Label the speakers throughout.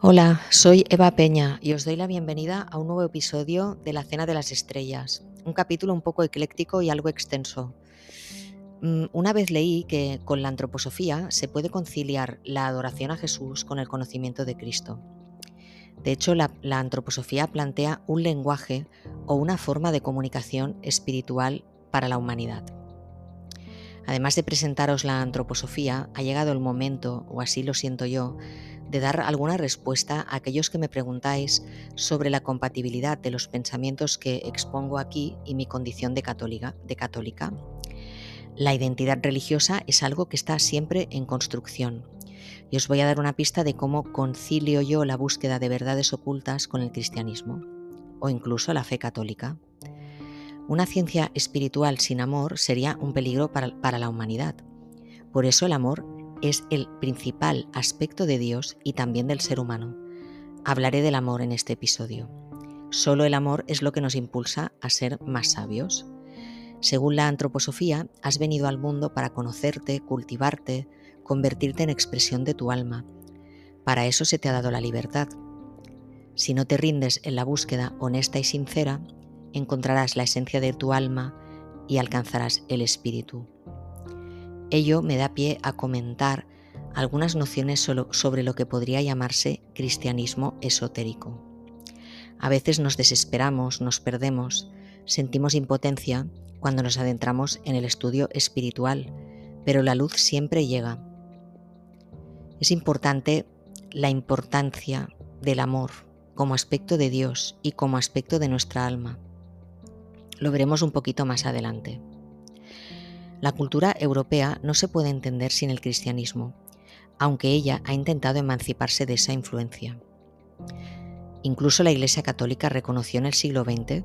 Speaker 1: Hola, soy Eva Peña y os doy la bienvenida a un nuevo episodio de La Cena de las Estrellas, un capítulo un poco ecléctico y algo extenso. Mm, una vez leí que con la antroposofía se puede conciliar la adoración a Jesús con el conocimiento de Cristo. De hecho, la, la antroposofía plantea un lenguaje o una forma de comunicación espiritual para la humanidad. Además de presentaros la antroposofía, ha llegado el momento, o así lo siento yo, de dar alguna respuesta a aquellos que me preguntáis sobre la compatibilidad de los pensamientos que expongo aquí y mi condición de católica. La identidad religiosa es algo que está siempre en construcción. Y os voy a dar una pista de cómo concilio yo la búsqueda de verdades ocultas con el cristianismo, o incluso la fe católica. Una ciencia espiritual sin amor sería un peligro para, para la humanidad. Por eso el amor es el principal aspecto de Dios y también del ser humano. Hablaré del amor en este episodio. Solo el amor es lo que nos impulsa a ser más sabios. Según la antroposofía, has venido al mundo para conocerte, cultivarte, convertirte en expresión de tu alma. Para eso se te ha dado la libertad. Si no te rindes en la búsqueda honesta y sincera, encontrarás la esencia de tu alma y alcanzarás el espíritu. Ello me da pie a comentar algunas nociones sobre lo que podría llamarse cristianismo esotérico. A veces nos desesperamos, nos perdemos, sentimos impotencia cuando nos adentramos en el estudio espiritual, pero la luz siempre llega. Es importante la importancia del amor como aspecto de Dios y como aspecto de nuestra alma. Lo veremos un poquito más adelante. La cultura europea no se puede entender sin el cristianismo, aunque ella ha intentado emanciparse de esa influencia. Incluso la Iglesia Católica reconoció en el siglo XX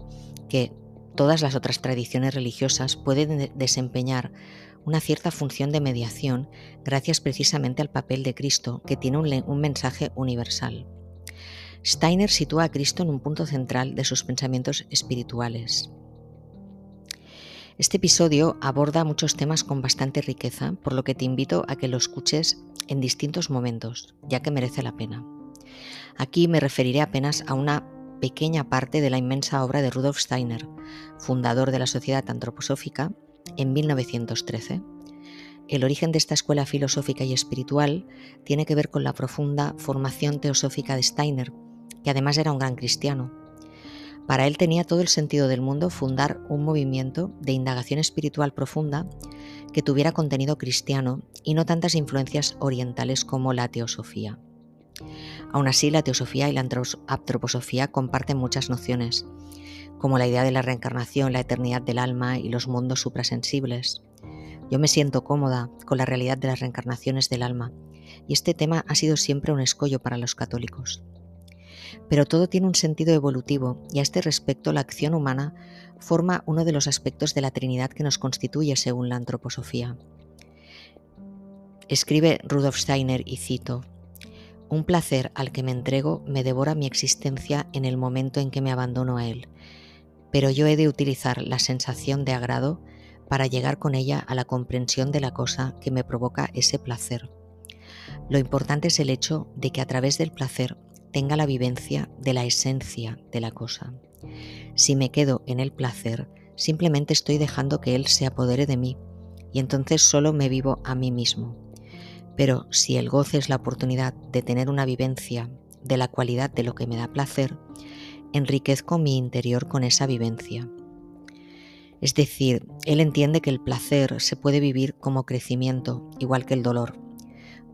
Speaker 1: que todas las otras tradiciones religiosas pueden desempeñar una cierta función de mediación gracias precisamente al papel de Cristo, que tiene un, un, mensaje universal. Steiner sitúa a Cristo en un punto central de sus pensamientos espirituales. Este episodio aborda muchos temas con bastante riqueza, por lo que te invito a que lo escuches en distintos momentos, ya que merece la pena. Aquí me referiré apenas a una pequeña parte de la inmensa obra de Rudolf Steiner, fundador de la Sociedad Antroposófica, en 1913. El origen de esta escuela filosófica y espiritual tiene que ver con la profunda formación teosófica de Steiner, que además era un gran cristiano, para él tenía todo el sentido del mundo fundar un movimiento de indagación espiritual profunda que tuviera contenido cristiano y no tantas influencias orientales como la teosofía. Aún así, la teosofía y la antroposofía comparten muchas nociones, como la idea de la reencarnación, la eternidad del alma y los mundos suprasensibles. Yo me siento cómoda con la realidad de las reencarnaciones del alma, y este tema ha sido siempre un escollo para los católicos. Pero todo tiene un sentido evolutivo y a este respecto la acción humana forma uno de los aspectos de la Trinidad que nos constituye según la antroposofía. Escribe Rudolf Steiner y cito, Un placer al que me entrego me devora mi existencia en el momento en que me abandono a él, pero yo he de utilizar la sensación de agrado para llegar con ella a la comprensión de la cosa que me provoca ese placer. Lo importante es el hecho de que a través del placer tenga la vivencia de la esencia de la cosa. Si me quedo en el placer, simplemente estoy dejando que él se apodere de mí y entonces solo me vivo a mí mismo. Pero si el goce es la oportunidad de tener una vivencia de la cualidad de lo que me da placer, enriquezco mi interior con esa vivencia. Es decir, él entiende que el placer se puede vivir como crecimiento, igual que el dolor.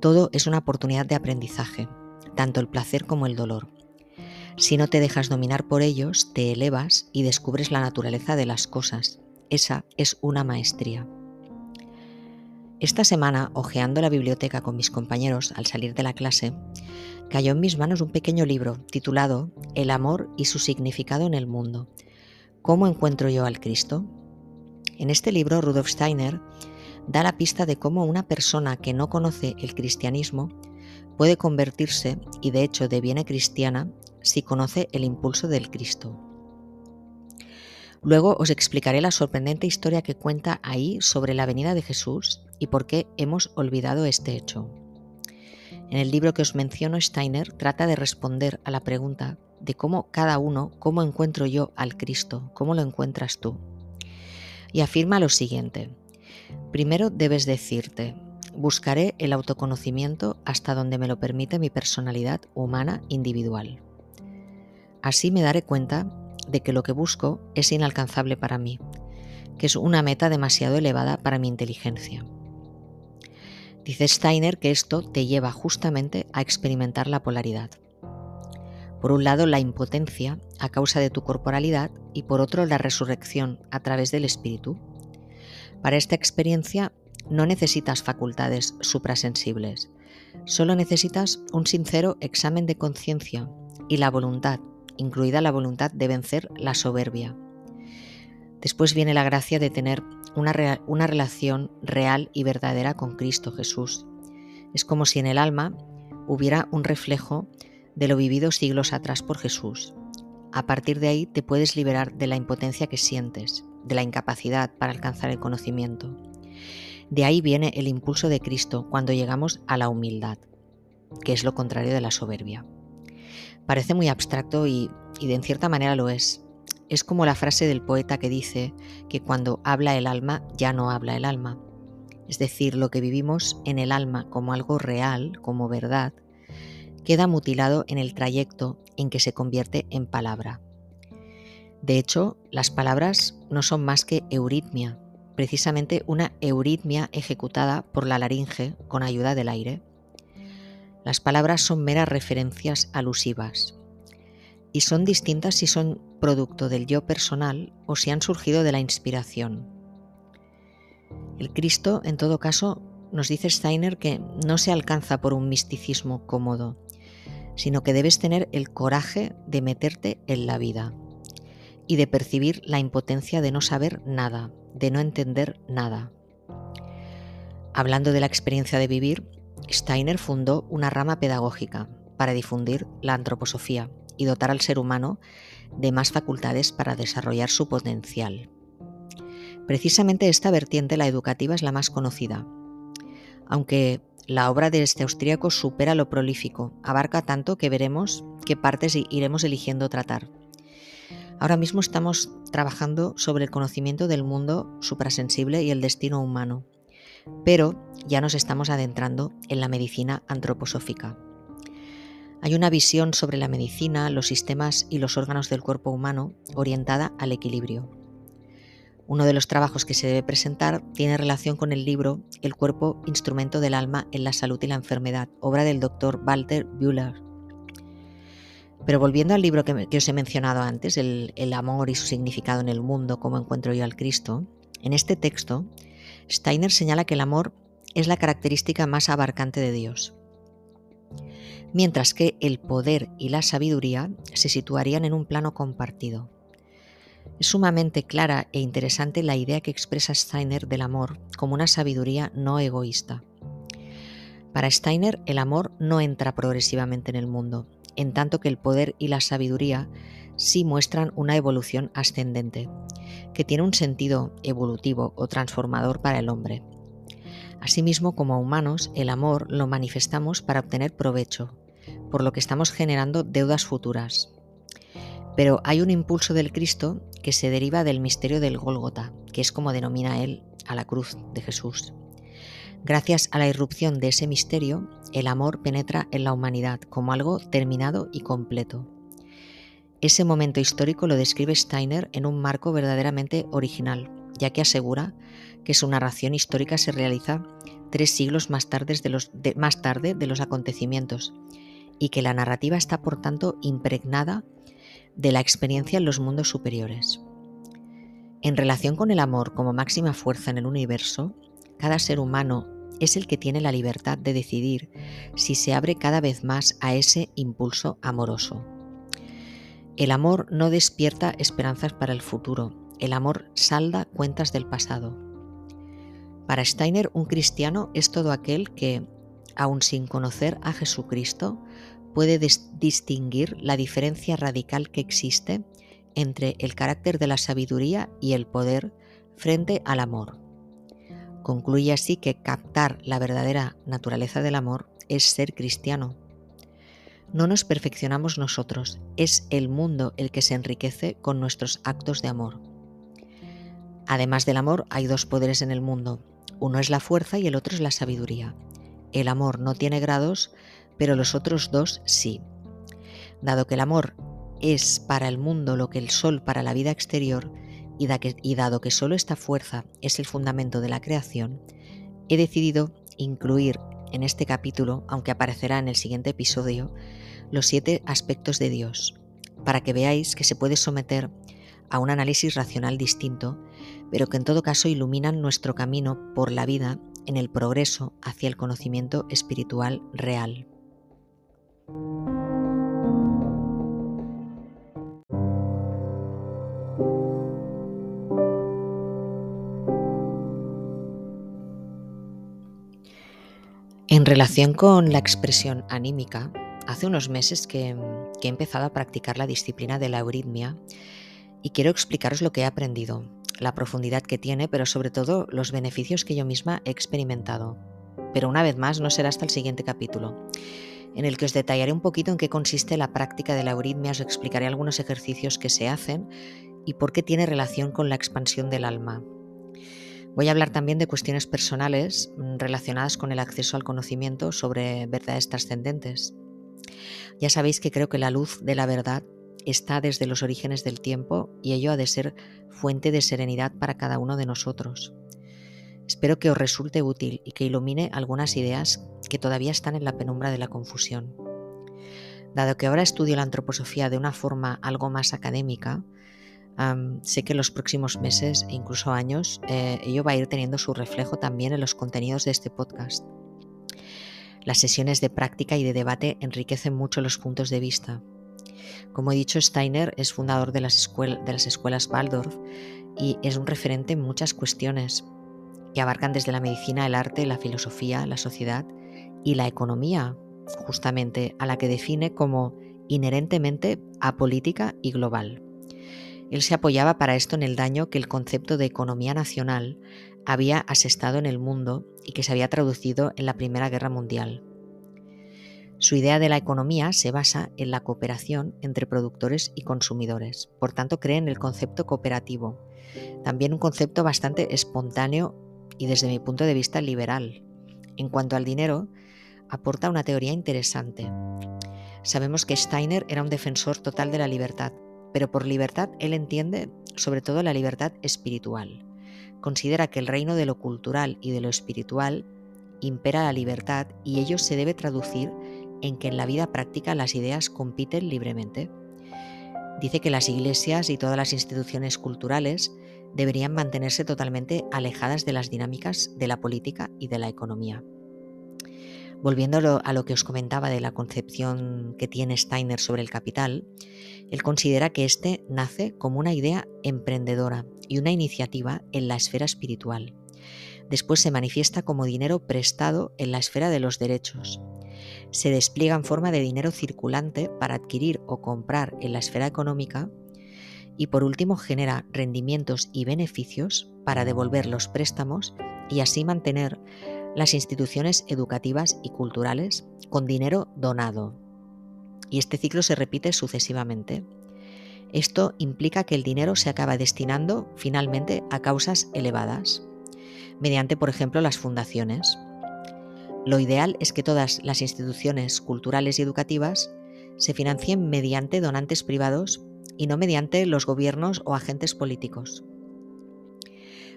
Speaker 1: Todo es una oportunidad de aprendizaje tanto el placer como el dolor. Si no te dejas dominar por ellos, te elevas y descubres la naturaleza de las cosas. Esa es una maestría. Esta semana, hojeando la biblioteca con mis compañeros al salir de la clase, cayó en mis manos un pequeño libro titulado El amor y su significado en el mundo. ¿Cómo encuentro yo al Cristo? En este libro, Rudolf Steiner da la pista de cómo una persona que no conoce el cristianismo puede convertirse y de hecho deviene cristiana si conoce el impulso del Cristo. Luego os explicaré la sorprendente historia que cuenta ahí sobre la venida de Jesús y por qué hemos olvidado este hecho. En el libro que os menciono, Steiner trata de responder a la pregunta de cómo cada uno, cómo encuentro yo al Cristo, cómo lo encuentras tú. Y afirma lo siguiente. Primero debes decirte, buscaré el autoconocimiento hasta donde me lo permite mi personalidad humana individual. Así me daré cuenta de que lo que busco es inalcanzable para mí, que es una meta demasiado elevada para mi inteligencia. Dice Steiner que esto te lleva justamente a experimentar la polaridad. Por un lado, la impotencia a causa de tu corporalidad y por otro, la resurrección a través del espíritu. Para esta experiencia no necesitas facultades suprasensibles, solo necesitas un sincero examen de conciencia y la voluntad, incluida la voluntad de vencer la soberbia. Después viene la gracia de tener una, relación real y verdadera con Cristo Jesús. Es como si en el alma hubiera un reflejo de lo vivido siglos atrás por Jesús. A partir de ahí te puedes liberar de la impotencia que sientes, de la incapacidad para alcanzar el conocimiento. De ahí viene el impulso de Cristo cuando llegamos a la humildad, que es lo contrario de la soberbia. Parece muy abstracto y, y de cierta manera lo es. Es como la frase del poeta que dice que cuando habla el alma ya no habla el alma. Es decir, lo que vivimos en el alma como algo real, como verdad, queda mutilado en el trayecto en que se convierte en palabra. De hecho, las palabras no son más que euritmia, precisamente una euritmia ejecutada por la laringe con ayuda del aire. Las palabras son meras referencias alusivas y son distintas si son producto del yo personal o si han surgido de la inspiración. El Cristo, en todo caso, nos dice Steiner que no se alcanza por un misticismo cómodo, sino que debes tener el coraje de meterte en la vida y de percibir la impotencia de no saber nada, de no entender nada. Hablando de la experiencia de vivir, Steiner fundó una rama pedagógica para difundir la antroposofía y dotar al ser humano de más facultades para desarrollar su potencial. Precisamente esta vertiente, la educativa, es la más conocida, aunque la obra de este austríaco supera lo prolífico, abarca tanto que veremos qué partes iremos eligiendo tratar. Ahora mismo estamos trabajando sobre el conocimiento del mundo suprasensible y el destino humano, pero ya nos estamos adentrando en la medicina antroposófica. Hay una visión sobre la medicina, los sistemas y los órganos del cuerpo humano orientada al equilibrio. Uno de los trabajos que se debe presentar tiene relación con el libro El cuerpo, instrumento del alma en la salud y la enfermedad, obra del doctor Walter Bühler. Pero volviendo al libro que, os he mencionado antes, el, el amor y su significado en el mundo, cómo encuentro yo al Cristo, en este texto, Steiner señala que el amor es la característica más abarcante de Dios, mientras que el poder y la sabiduría se situarían en un plano compartido. Es sumamente clara e interesante la idea que expresa Steiner del amor como una sabiduría no egoísta. Para Steiner, el amor no entra progresivamente en el mundo, en tanto que el poder y la sabiduría sí muestran una evolución ascendente, que tiene un sentido evolutivo o transformador para el hombre. Asimismo, como humanos, el amor lo manifestamos para obtener provecho, por lo que estamos generando deudas futuras, pero hay un impulso del Cristo que se deriva del misterio del Gólgota, que es como denomina él a la cruz de Jesús. Gracias a la irrupción de ese misterio, el amor penetra en la humanidad como algo terminado y completo. Ese momento histórico lo describe Steiner en un marco verdaderamente original, ya que asegura que su narración histórica se realiza tres siglos más tarde de los, más tarde de los acontecimientos y que la narrativa está por tanto impregnada de la experiencia en los mundos superiores. En relación con el amor como máxima fuerza en el universo, cada ser humano es el que tiene la libertad de decidir si se abre cada vez más a ese impulso amoroso. El amor no despierta esperanzas para el futuro, el amor salda cuentas del pasado. Para Steiner, un cristiano es todo aquel que, aun sin conocer a Jesucristo, puede distinguir la diferencia radical que existe entre el carácter de la sabiduría y el poder frente al amor. Concluye así que captar la verdadera naturaleza del amor es ser cristiano. No nos perfeccionamos nosotros, es el mundo el que se enriquece con nuestros actos de amor. Además del amor, hay dos poderes en el mundo. Uno es la fuerza y el otro es la sabiduría. El amor no tiene grados, pero los otros dos sí. Dado que el amor es para el mundo lo que el sol para la vida exterior, y, dado que solo esta fuerza es el fundamento de la creación, he decidido incluir en este capítulo, aunque aparecerá en el siguiente episodio, los siete aspectos de Dios, para que veáis que se puede someter a un análisis racional distinto, pero que en todo caso iluminan nuestro camino por la vida en el progreso hacia el conocimiento espiritual real. Relación con la expresión anímica, hace unos meses que, he empezado a practicar la disciplina de la euritmia y quiero explicaros lo que he aprendido, la profundidad que tiene, pero sobre todo los beneficios que yo misma he experimentado. Pero una vez más, no será hasta el siguiente capítulo, en el que os detallaré un poquito en qué consiste la práctica de la euritmia, os explicaré algunos ejercicios que se hacen y por qué tiene relación con la expansión del alma. Voy a hablar también de cuestiones personales mm, relacionadas con el acceso al conocimiento sobre verdades trascendentes. Ya sabéis que creo que la luz de la verdad está desde los orígenes del tiempo y ello ha de ser fuente de serenidad para cada uno de nosotros. Espero que os resulte útil y que ilumine algunas ideas que todavía están en la penumbra de la confusión. Dado que ahora estudio la antroposofía de una forma algo más académica, sé que en los próximos meses e incluso años eh, ello va a ir teniendo su reflejo también en los contenidos de este podcast. Las sesiones de práctica y de debate enriquecen mucho los puntos de vista. Como he dicho, Steiner es fundador de las, de las escuelas Waldorf y es un referente en muchas cuestiones que abarcan desde la medicina, el arte, la filosofía, la sociedad y la economía, justamente a la que define como inherentemente apolítica y global. Él se apoyaba para esto en el daño que el concepto de economía nacional había asestado en el mundo y que se había traducido en la Primera Guerra Mundial. Su idea de la economía se basa en la cooperación entre productores y consumidores, por tanto cree en el concepto cooperativo, también un concepto bastante espontáneo y desde mi punto de vista liberal. En cuanto al dinero, aporta una teoría interesante. Sabemos que Steiner era un defensor total de la libertad, pero por libertad él entiende sobre todo la libertad espiritual. Considera que el reino de lo cultural y de lo espiritual impera la libertad y ello se debe traducir en que en la vida práctica las ideas compiten libremente. Dice que las iglesias y todas las instituciones culturales deberían mantenerse totalmente alejadas de las dinámicas de la política y de la economía. Volviendo a lo que os comentaba de la concepción que tiene Steiner sobre el capital, él considera que éste nace como una idea emprendedora y una iniciativa en la esfera espiritual. Después se manifiesta como dinero prestado en la esfera de los derechos. Se despliega en forma de dinero circulante para adquirir o comprar en la esfera económica y por último genera rendimientos y beneficios para devolver los préstamos y así mantener las instituciones educativas y culturales con dinero donado. Y este ciclo se repite sucesivamente. Esto implica que el dinero se acaba destinando finalmente a causas elevadas, mediante, por ejemplo, las fundaciones. Lo ideal es que todas las instituciones culturales y educativas se financien mediante donantes privados y no mediante los gobiernos o agentes políticos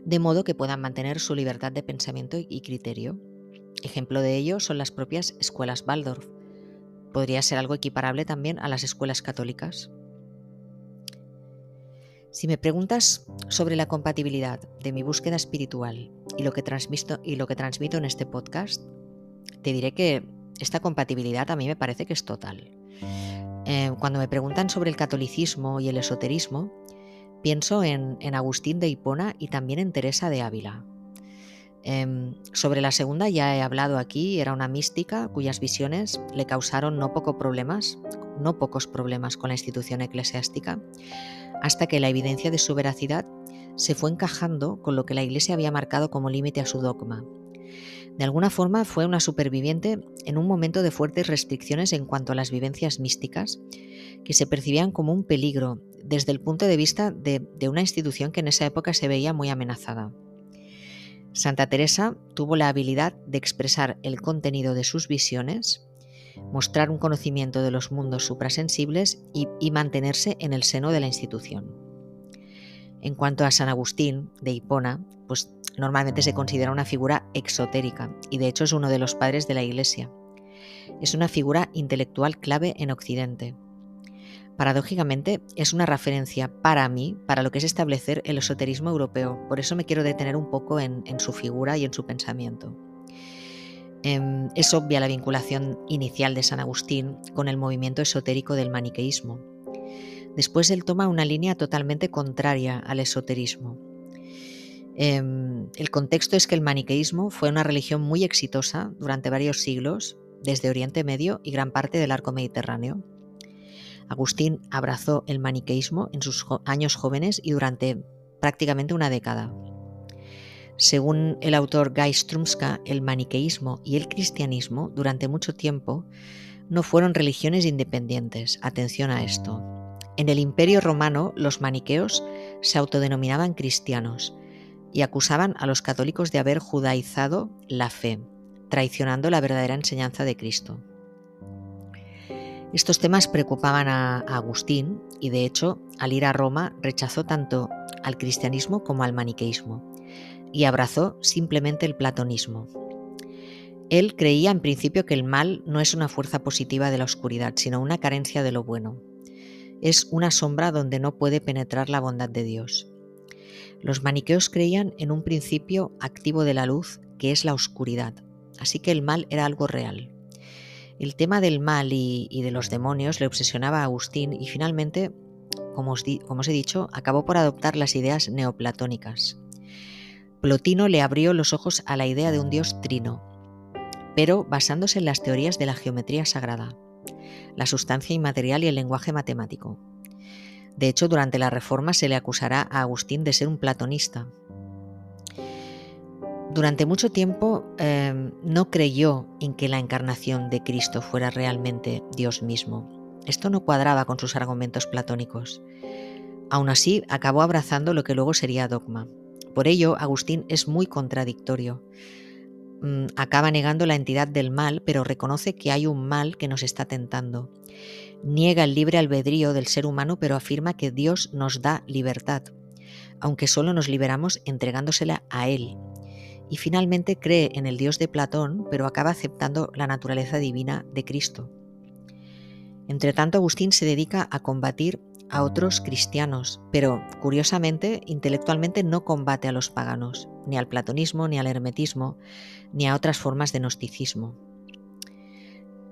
Speaker 1: de modo que puedan mantener su libertad de pensamiento y criterio. Ejemplo de ello son las propias escuelas Waldorf. Podría ser algo equiparable también a las escuelas católicas. Si me preguntas sobre la compatibilidad de mi búsqueda espiritual y lo que transmito, y lo que transmito en este podcast, te diré que esta compatibilidad a mí me parece que es total. Eh, cuando me preguntan sobre el catolicismo y el esoterismo, Pienso en, Agustín de Hipona y también en Teresa de Ávila. Em, sobre la segunda ya he hablado aquí, era una mística cuyas visiones le causaron no, problemas, no pocos problemas con la institución eclesiástica, hasta que la evidencia de su veracidad se fue encajando con lo que la Iglesia había marcado como límite a su dogma. De alguna forma fue una superviviente en un momento de fuertes restricciones en cuanto a las vivencias místicas, que se percibían como un peligro desde el punto de vista de una institución que en esa época se veía muy amenazada. Santa Teresa tuvo la habilidad de expresar el contenido de sus visiones, mostrar un conocimiento de los mundos suprasensibles y, y, mantenerse en el seno de la institución. En cuanto a San Agustín de Hipona, pues normalmente se considera una figura exotérica y de hecho es uno de los padres de la Iglesia. Es una figura intelectual clave en Occidente. Paradójicamente, es una referencia para mí, para lo que es establecer el esoterismo europeo. Por eso me quiero detener un poco en, su figura y en su pensamiento. Eh, es obvia la vinculación inicial de San Agustín con el movimiento esotérico del maniqueísmo. Después él toma una línea totalmente contraria al esoterismo. Eh, el contexto es que el maniqueísmo fue una religión muy exitosa durante varios siglos, desde Oriente Medio y gran parte del arco mediterráneo. Agustín abrazó el maniqueísmo en sus años jóvenes y durante prácticamente una década. Según el autor Guy Strumska, el maniqueísmo y el cristianismo durante mucho tiempo no fueron religiones independientes. Atención a esto. En el Imperio Romano los maniqueos se autodenominaban cristianos y acusaban a los católicos de haber judaizado la fe, traicionando la verdadera enseñanza de Cristo. Estos temas preocupaban a, Agustín y de hecho al ir a Roma rechazó tanto al cristianismo como al maniqueísmo y abrazó simplemente el platonismo. Él creía en principio que el mal no es una fuerza positiva de la oscuridad, sino una carencia de lo bueno. Es una sombra donde no puede penetrar la bondad de Dios. Los maniqueos creían en un principio activo de la luz, que es la oscuridad, así que el mal era algo real. El tema del mal y, y, de los demonios le obsesionaba a Agustín y finalmente, como os, como os he dicho, acabó por adoptar las ideas neoplatónicas. Plotino le abrió los ojos a la idea de un dios trino, pero basándose en las teorías de la geometría sagrada, la sustancia inmaterial y el lenguaje matemático. De hecho, durante la Reforma se le acusará a Agustín de ser un platonista, durante mucho tiempo eh, no creyó en que la encarnación de Cristo fuera realmente Dios mismo. Esto no cuadraba con sus argumentos platónicos. Aún así, acabó abrazando lo que luego sería dogma. Por ello, Agustín es muy contradictorio. Mm, acaba negando la entidad del mal, pero reconoce que hay un mal que nos está tentando. Niega el libre albedrío del ser humano, pero afirma que Dios nos da libertad, aunque solo nos liberamos entregándosela a Él y finalmente cree en el Dios de Platón, pero acaba aceptando la naturaleza divina de Cristo. Entre tanto, Agustín se dedica a combatir a otros cristianos, pero curiosamente, intelectualmente no combate a los paganos, ni al platonismo, ni al hermetismo, ni a otras formas de gnosticismo.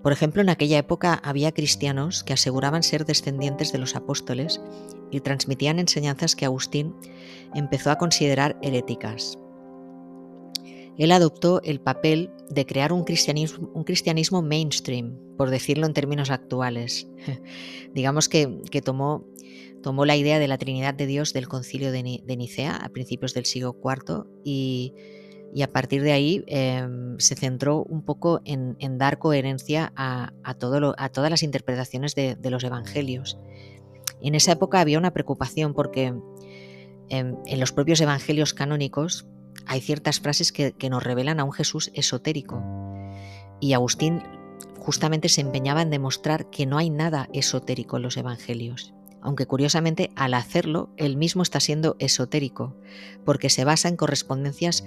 Speaker 1: Por ejemplo, en aquella época había cristianos que aseguraban ser descendientes de los apóstoles y transmitían enseñanzas que Agustín empezó a considerar heréticas él adoptó el papel de crear un cristianismo, mainstream, por decirlo en términos actuales. Digamos que, que tomó, tomó, la idea de la Trinidad de Dios del concilio de, Nicea a principios del siglo IV y, y a partir de ahí eh, se centró un poco en, dar coherencia a, a, todo lo, a, todas las interpretaciones de, de, los evangelios. En esa época había una preocupación porque eh, en los propios evangelios canónicos hay ciertas frases que, nos revelan a un Jesús esotérico. Y Agustín justamente se empeñaba en demostrar que no hay nada esotérico en los evangelios. Aunque curiosamente al hacerlo, él mismo está siendo esotérico, porque se basa en correspondencias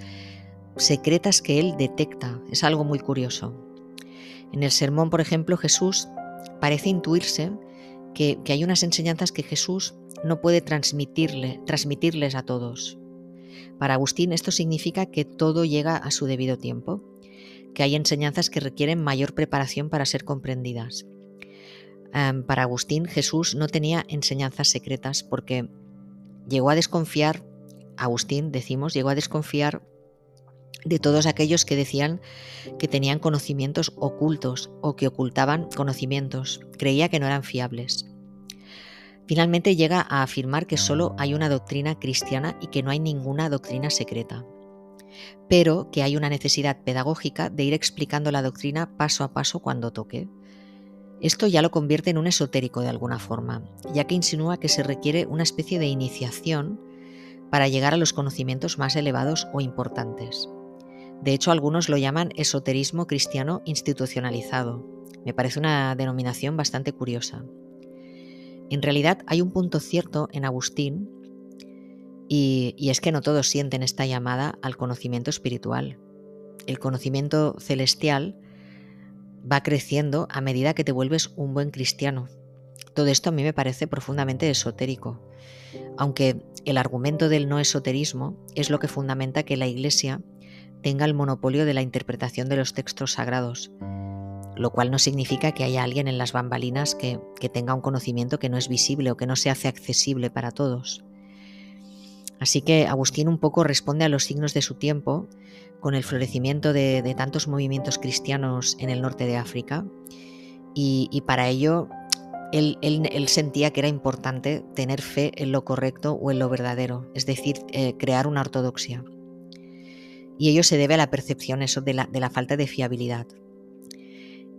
Speaker 1: secretas que él detecta. Es algo muy curioso. En el sermón, por ejemplo, Jesús parece intuirse que, que hay unas enseñanzas que Jesús no puede transmitirle, transmitirles a todos. Para Agustín esto significa que todo llega a su debido tiempo, que hay enseñanzas que requieren mayor preparación para ser comprendidas. Um, para Agustín Jesús no tenía enseñanzas secretas porque llegó a desconfiar, Agustín decimos, llegó a desconfiar de todos aquellos que decían que tenían conocimientos ocultos o que ocultaban conocimientos. Creía que no eran fiables. Finalmente llega a afirmar que solo hay una doctrina cristiana y que no hay ninguna doctrina secreta. pero que hay una necesidad pedagógica de ir explicando la doctrina paso a paso cuando toque. Esto ya lo convierte en un esotérico de alguna forma, ya que insinúa que se requiere una especie de iniciación para llegar a los conocimientos más elevados o importantes. De hecho, algunos lo llaman esoterismo cristiano institucionalizado. Me parece una denominación bastante curiosa. En realidad hay un punto cierto en Agustín y, es que no todos sienten esta llamada al conocimiento espiritual. El conocimiento celestial va creciendo a medida que te vuelves un buen cristiano. Todo esto a mí me parece profundamente esotérico, aunque el argumento del no esoterismo es lo que fundamenta que la Iglesia tenga el monopolio de la interpretación de los textos sagrados, lo cual no significa que haya alguien en las bambalinas que, tenga un conocimiento que no es visible o que no se hace accesible para todos. Así que Agustín un poco responde a los signos de su tiempo con el florecimiento de, tantos movimientos cristianos en el norte de África y, para ello él, sentía que era importante tener fe en lo correcto o en lo verdadero, es decir, eh, crear una ortodoxia. Y ello se debe a la percepción eso de la falta de fiabilidad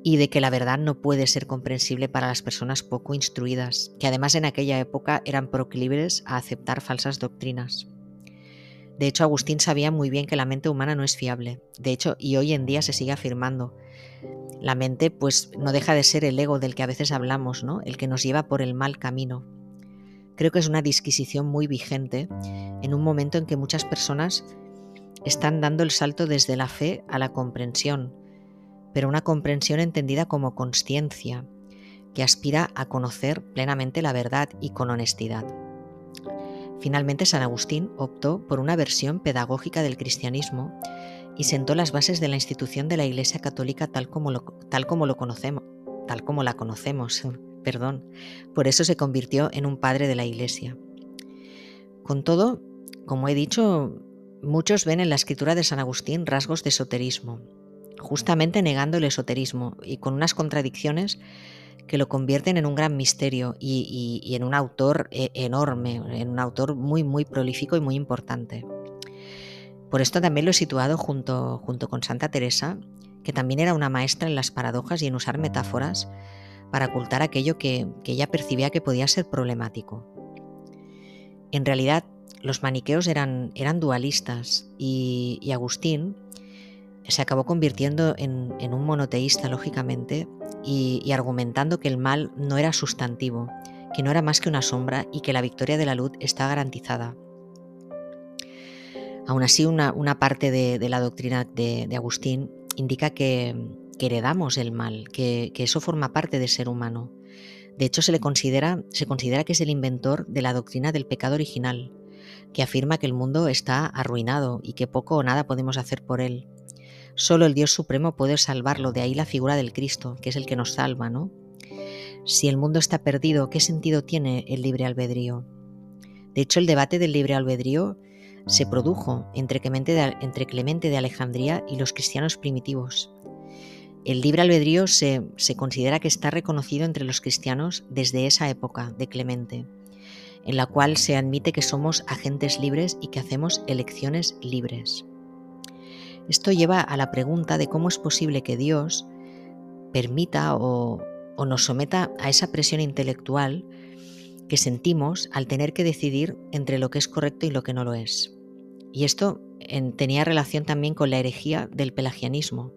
Speaker 1: y de que la verdad no puede ser comprensible para las personas poco instruidas, que además en aquella época eran proclives a aceptar falsas doctrinas. De hecho, Agustín sabía muy bien que la mente humana no es fiable. De hecho, y hoy en día se sigue afirmando. La mente, pues, no deja de ser el ego del que a veces hablamos, ¿no? El que nos lleva por el mal camino. Creo que es una disquisición muy vigente en un momento en que muchas personas están dando el salto desde la fe a la comprensión, pero una comprensión entendida como conciencia, que aspira a conocer plenamente la verdad y con honestidad. Finalmente, San Agustín optó por una versión pedagógica del cristianismo y sentó las bases de la institución de la Iglesia Católica tal como lo, tal como lo conocemos, tal como la conocemos, perdón. Por eso se convirtió en un padre de la Iglesia. Con todo, como he dicho, muchos ven en la escritura de San Agustín rasgos de esoterismo, justamente negando el esoterismo y con unas contradicciones que lo convierten en un gran misterio y, en un autor eh, enorme, en un autor muy, muy prolífico y muy importante. Por esto también lo he situado junto, junto con Santa Teresa, que también era una maestra en las paradojas y en usar metáforas para ocultar aquello que, ella percibía que podía ser problemático. En realidad, los maniqueos eran, eran dualistas y, y Agustín se acabó convirtiendo en, un monoteísta, lógicamente, y, argumentando que el mal no era sustantivo, que no era más que una sombra y que la victoria de la luz está garantizada. Aún así, una, parte de, la doctrina de, Agustín indica que, heredamos el mal, que, eso forma parte del ser humano. De hecho, se le considera, se considera que es el inventor de la doctrina del pecado original, que afirma que el mundo está arruinado y que poco o nada podemos hacer por él. Solo el Dios Supremo puede salvarlo, de ahí la figura del Cristo, que es el que nos salva, ¿no? Si el mundo está perdido, ¿qué sentido tiene el libre albedrío? De hecho, el debate del libre albedrío se produjo entre Clemente de, Alejandría y los cristianos primitivos. El libre albedrío se, se considera que está reconocido entre los cristianos desde esa época de Clemente, en la cual se admite que somos agentes libres y que hacemos elecciones libres. Esto lleva a la pregunta de cómo es posible que Dios permita o, nos someta a esa presión intelectual que sentimos al tener que decidir entre lo que es correcto y lo que no lo es. Y esto tenía relación también con la herejía del pelagianismo,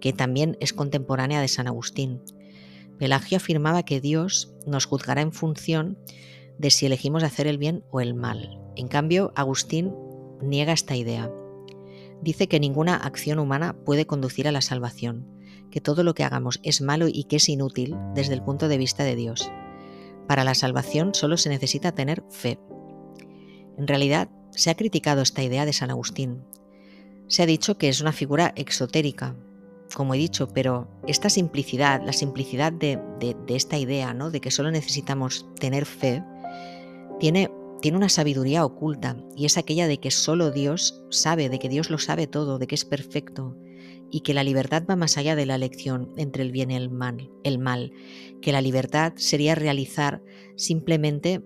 Speaker 1: que también es contemporánea de San Agustín. Pelagio afirmaba que Dios nos juzgará en función de si elegimos hacer el bien o el mal. En cambio, Agustín niega esta idea dice que ninguna acción humana puede conducir a la salvación, que todo lo que hagamos es malo y que es inútil desde el punto de vista de Dios. Para la salvación solo se necesita tener fe. En realidad, se ha criticado esta idea de San Agustín. Se ha dicho que es una figura exotérica, como he dicho, pero esta simplicidad, la simplicidad de, esta idea, ¿no? de que solo necesitamos tener fe, tiene tiene una sabiduría oculta y es aquella de que solo Dios sabe, de que Dios lo sabe todo, de que es perfecto y que la libertad va más allá de la elección entre el bien y el mal, el mal, que la libertad sería realizar simplemente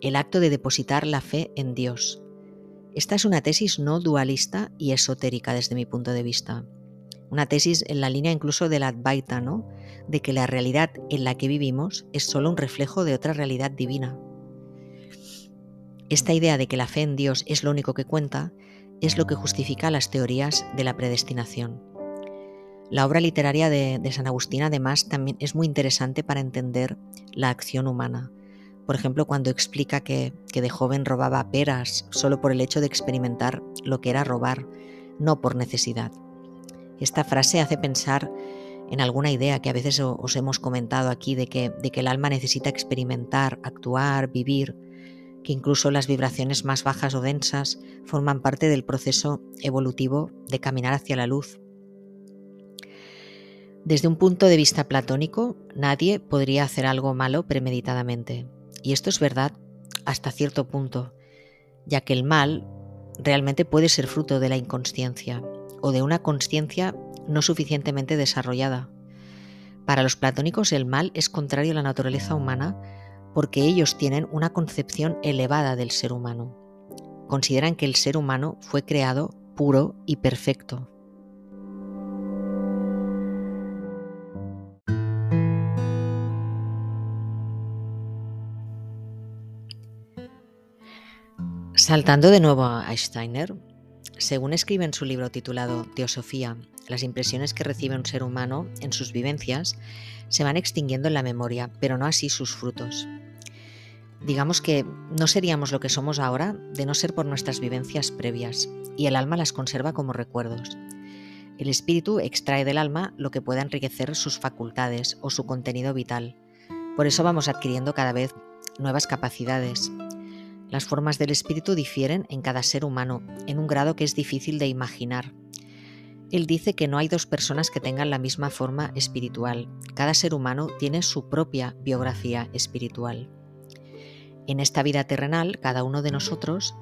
Speaker 1: el acto de depositar la fe en Dios. Esta es una tesis no dualista y esotérica desde mi punto de vista. Una tesis en la línea incluso de la Advaita, ¿no? De que la realidad en la que vivimos es solo un reflejo de otra realidad divina. Esta idea de que la fe en Dios es lo único que cuenta es lo que justifica las teorías de la predestinación. La obra literaria de, San Agustín además también es muy interesante para entender la acción humana. Por ejemplo, cuando explica que, de joven robaba peras solo por el hecho de experimentar lo que era robar, no por necesidad. Esta frase hace pensar en alguna idea que a veces os hemos comentado aquí de que el alma necesita experimentar, actuar, vivir, que incluso las vibraciones más bajas o densas forman parte del proceso evolutivo de caminar hacia la luz. Desde un punto de vista platónico, nadie podría hacer algo malo premeditadamente. Y esto es verdad hasta cierto punto, ya que el mal realmente puede ser fruto de la inconsciencia o de una consciencia no suficientemente desarrollada. Para los platónicos el mal es contrario a la naturaleza humana porque ellos tienen una concepción elevada del ser humano. Consideran que el ser humano fue creado puro y perfecto. Saltando de nuevo a Steiner, según escribe en su libro titulado Teosofía, las impresiones que recibe un ser humano en sus vivencias se van extinguiendo en la memoria, pero no así sus frutos. Digamos que no seríamos lo que somos ahora de no ser por nuestras vivencias previas, y el alma las conserva como recuerdos. El espíritu extrae del alma lo que pueda enriquecer sus facultades o su contenido vital. Por eso vamos adquiriendo cada vez nuevas capacidades. Las formas del espíritu difieren en cada ser humano, en un grado que es difícil de imaginar. Él dice que no hay dos personas que tengan la misma forma espiritual. Cada ser humano tiene su propia biografía espiritual. En esta vida terrenal, cada uno de nosotros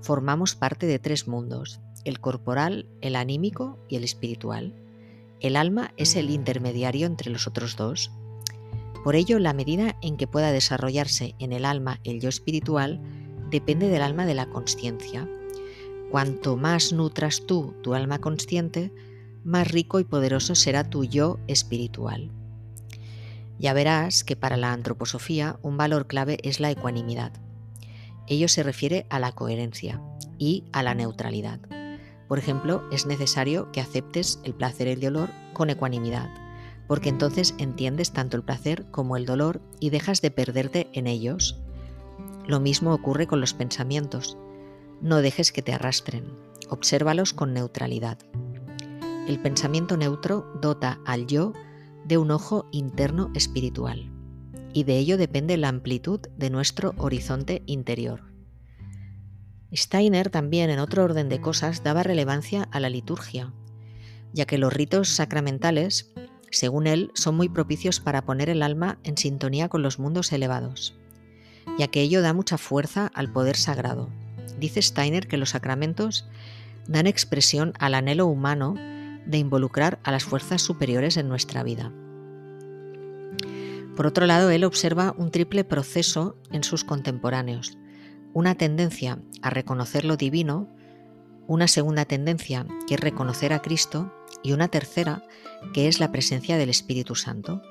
Speaker 1: formamos parte de tres mundos, el corporal, el anímico y el espiritual. El alma es el intermediario entre los otros dos. Por ello, la medida en que pueda desarrollarse en el alma el yo espiritual depende del alma de la consciencia. Cuanto más nutras tú tu alma consciente, más rico y poderoso será tu yo espiritual. Ya verás que para la antroposofía un valor clave es la ecuanimidad. Ello se refiere a la coherencia y a la neutralidad. Por ejemplo, es necesario que aceptes el placer y el dolor con ecuanimidad, porque entonces entiendes tanto el placer como el dolor y dejas de perderte en ellos. Lo mismo ocurre con los pensamientos. No dejes que te arrastren, obsérvalos con neutralidad. El pensamiento neutro dota al yo de un ojo interno espiritual, y de ello depende la amplitud de nuestro horizonte interior. Steiner también, en otro orden de cosas, daba relevancia a la liturgia, ya que los ritos sacramentales, según él, son muy propicios para poner el alma en sintonía con los mundos elevados, ya que ello da mucha fuerza al poder sagrado. Dice Steiner que los sacramentos dan expresión al anhelo humano de involucrar a las fuerzas superiores en nuestra vida. Por otro lado, él observa un triple proceso en sus contemporáneos, una tendencia a reconocer lo divino, una segunda tendencia que es reconocer a Cristo y una tercera que es la presencia del Espíritu Santo.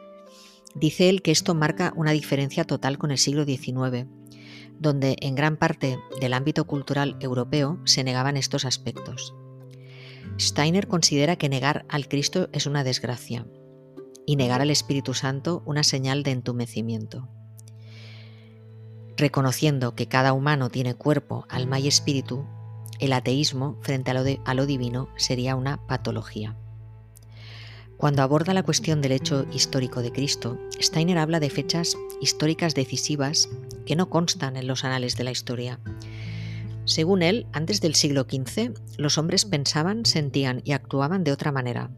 Speaker 1: Dice él que esto marca una diferencia total con el siglo XIX, donde en gran parte del ámbito cultural europeo se negaban estos aspectos. Steiner considera que negar al Cristo es una desgracia y negar al Espíritu Santo una señal de entumecimiento. Reconociendo que cada humano tiene cuerpo, alma y espíritu, el ateísmo frente a lo, divino sería una patología. Cuando aborda la cuestión del hecho histórico de Cristo, Steiner habla de fechas históricas decisivas que no constan en los anales de la historia, según él, antes del siglo XV, los hombres pensaban, sentían y actuaban de otra manera.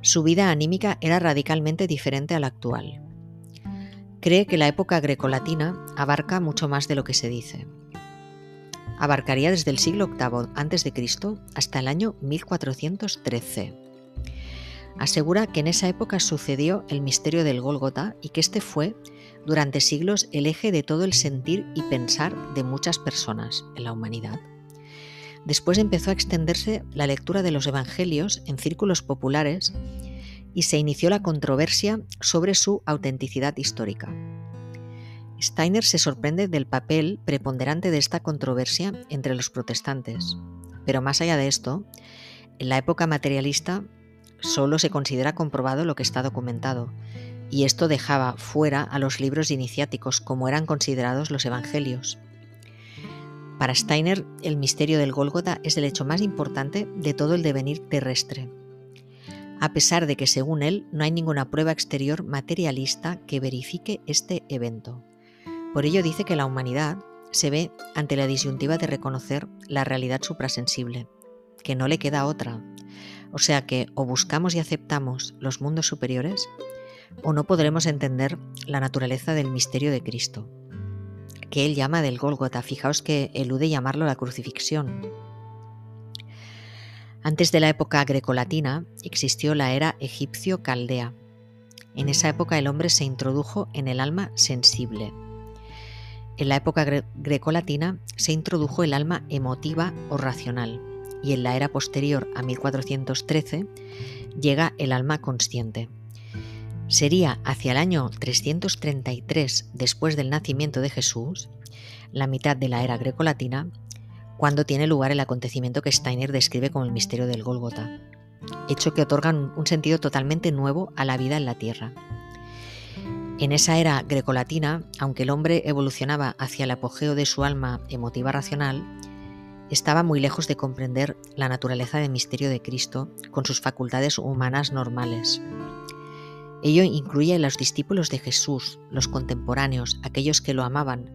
Speaker 1: Su vida anímica era radicalmente diferente a la actual. Cree que la época grecolatina abarca mucho más de lo que se dice. Abarcaría desde el siglo VIII a.C. hasta el año 1413. Asegura que en esa época sucedió el misterio del Gólgota y que este fue durante siglos el eje de todo el sentir y pensar de muchas personas en la humanidad. Después empezó a extenderse la lectura de los Evangelios en círculos populares y se inició la controversia sobre su autenticidad histórica. Steiner se sorprende del papel preponderante de esta controversia entre los protestantes, pero más allá de esto, en la época materialista solo se considera comprobado lo que está documentado, y esto dejaba fuera a los libros iniciáticos como eran considerados los evangelios. Para Steiner, el misterio del Gólgota es el hecho más importante de todo el devenir terrestre, a pesar de que según él no hay ninguna prueba exterior materialista que verifique este evento. Por ello dice que la humanidad se ve ante la disyuntiva de reconocer la realidad suprasensible, que no le queda otra. O sea que o buscamos y aceptamos los mundos superiores, o no podremos entender la naturaleza del misterio de Cristo, que él llama del Gólgota. Fijaos que elude llamarlo la crucifixión. Antes de la época grecolatina existió la era egipcio-caldea. En esa época el hombre se introdujo en el alma sensible. En la época grecolatina se introdujo el alma emotiva o racional y en la era posterior a 1413 llega el alma consciente. Sería hacia el año 333 después del nacimiento de Jesús, la mitad de la era grecolatina, cuando tiene lugar el acontecimiento que Steiner describe como el misterio del Gólgota, hecho que otorga un sentido totalmente nuevo a la vida en la Tierra. En esa era grecolatina, aunque el hombre evolucionaba hacia el apogeo de su alma emotiva racional, estaba muy lejos de comprender la naturaleza del misterio de Cristo con sus facultades humanas normales. Ello incluye a los discípulos de Jesús, los contemporáneos, aquellos que lo amaban,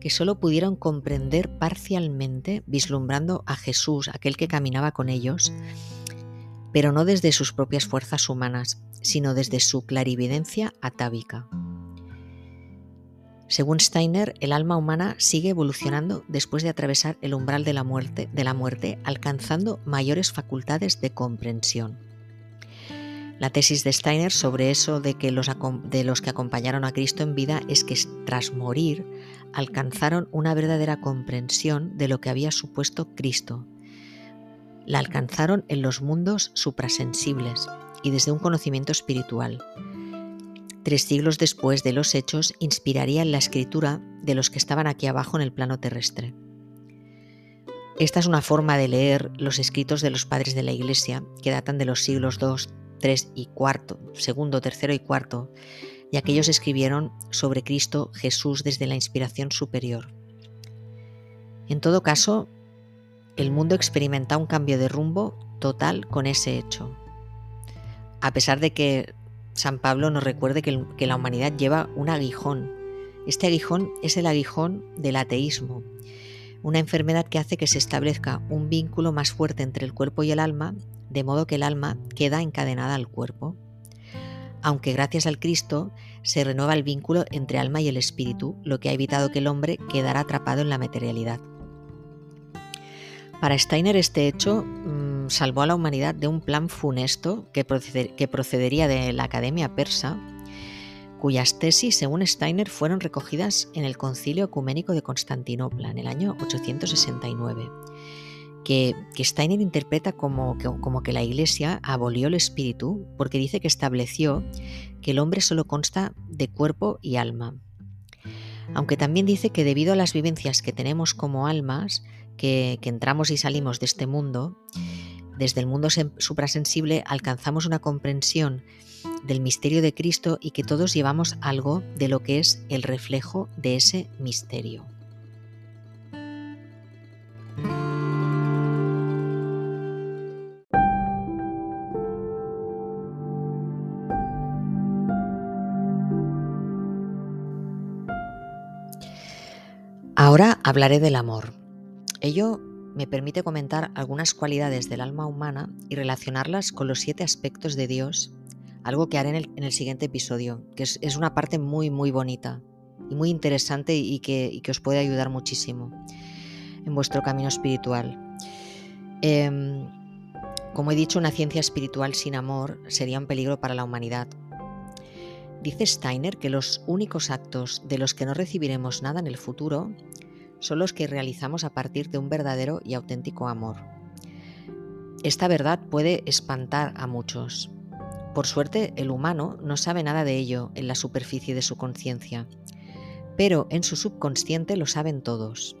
Speaker 1: que solo pudieron comprender parcialmente vislumbrando a Jesús, aquel que caminaba con ellos, pero no desde sus propias fuerzas humanas, sino desde su clarividencia atávica. Según Steiner, el alma humana sigue evolucionando después de atravesar el umbral de la muerte, de la muerte alcanzando mayores facultades de comprensión. La tesis de Steiner sobre eso de que los, de los que acompañaron a Cristo en vida es que tras morir alcanzaron una verdadera comprensión de lo que había supuesto Cristo. La alcanzaron en los mundos suprasensibles y desde un conocimiento espiritual. Tres siglos después de los hechos inspiraría en la escritura de los que estaban aquí abajo en el plano terrestre. Esta es una forma de leer los escritos de los padres de la Iglesia que datan de los siglos II, 3 y cuarto, segundo, tercero y cuarto, y aquellos escribieron sobre Cristo Jesús desde la inspiración superior. En todo caso, el mundo experimenta un cambio de rumbo total con ese hecho. A pesar de que San Pablo nos recuerde que, que la humanidad lleva un aguijón. Este aguijón es el aguijón del ateísmo, una enfermedad que hace que se establezca un vínculo más fuerte entre el cuerpo y el alma de modo que el alma queda encadenada al cuerpo. Aunque gracias al Cristo se renueva el vínculo entre alma y el espíritu, lo que ha evitado que el hombre quedara atrapado en la materialidad. Para Steiner este hecho mm, salvó a la humanidad de un plan funesto que, que procedería de la Academia Persa, cuyas tesis, según Steiner, fueron recogidas en el Concilio Ecuménico de Constantinopla en el año 869 que, Steiner interpreta como que, la Iglesia abolió el espíritu porque dice que estableció que el hombre solo consta de cuerpo y alma. Aunque también dice que debido a las vivencias que tenemos como almas, que, que entramos y salimos de este mundo, desde el mundo suprasensible alcanzamos una comprensión del misterio de Cristo y que todos llevamos algo de lo que es el reflejo de ese misterio. Ahora hablaré del amor. Ello me permite comentar algunas cualidades del alma humana y relacionarlas con los siete aspectos de Dios, algo que haré en el, siguiente episodio, que es, una parte muy, muy bonita y muy interesante y que, os puede ayudar muchísimo en vuestro camino espiritual. Em, como he dicho, una ciencia espiritual sin amor sería un peligro para la humanidad, Dice Steiner que los únicos actos de los que no recibiremos nada en el futuro son los que realizamos a partir de un verdadero y auténtico amor. Esta verdad puede espantar a muchos. Por suerte, el humano no sabe nada de ello en la superficie de su conciencia, pero en su subconsciente lo saben todos.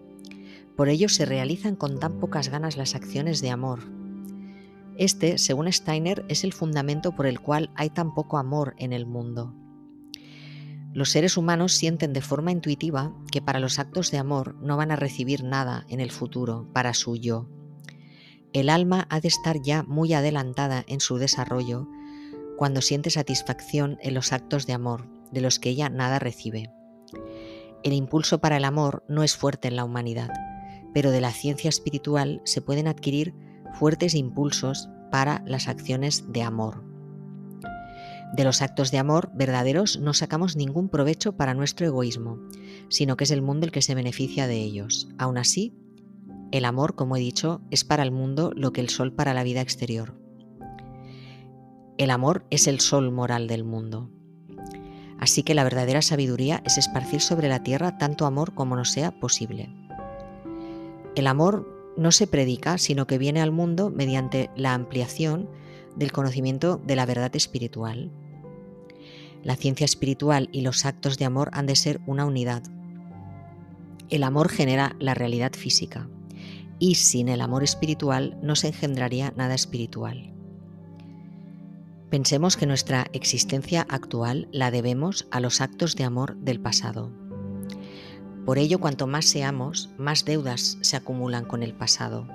Speaker 1: Por ello se realizan con tan pocas ganas las acciones de amor. Este, según Steiner, es el fundamento por el cual hay tan poco amor en el mundo. Los seres humanos sienten de forma intuitiva que para los actos de amor no van a recibir nada en el futuro para su yo. El alma ha de estar ya muy adelantada en su desarrollo cuando siente satisfacción en los actos de amor, de los que ella nada recibe. El impulso para el amor no es fuerte en la humanidad, pero de la ciencia espiritual se pueden adquirir fuertes impulsos para las acciones de amor. De los actos de amor verdaderos no sacamos ningún provecho para nuestro egoísmo, sino que es el mundo el que se beneficia de ellos. Aún así, el amor, como he dicho, es para el mundo lo que el sol para la vida exterior. El amor es el sol moral del mundo. Así que la verdadera sabiduría es esparcir sobre la tierra tanto amor como nos sea posible. El amor no se predica, sino que viene al mundo mediante la ampliación del conocimiento de la verdad espiritual. La ciencia espiritual y los actos de amor han de ser una unidad. El amor genera la realidad física y sin el amor espiritual no se engendraría nada espiritual. Pensemos que nuestra existencia actual la debemos a los actos de amor del pasado. Por ello, cuanto más seamos, más deudas se acumulan con el pasado.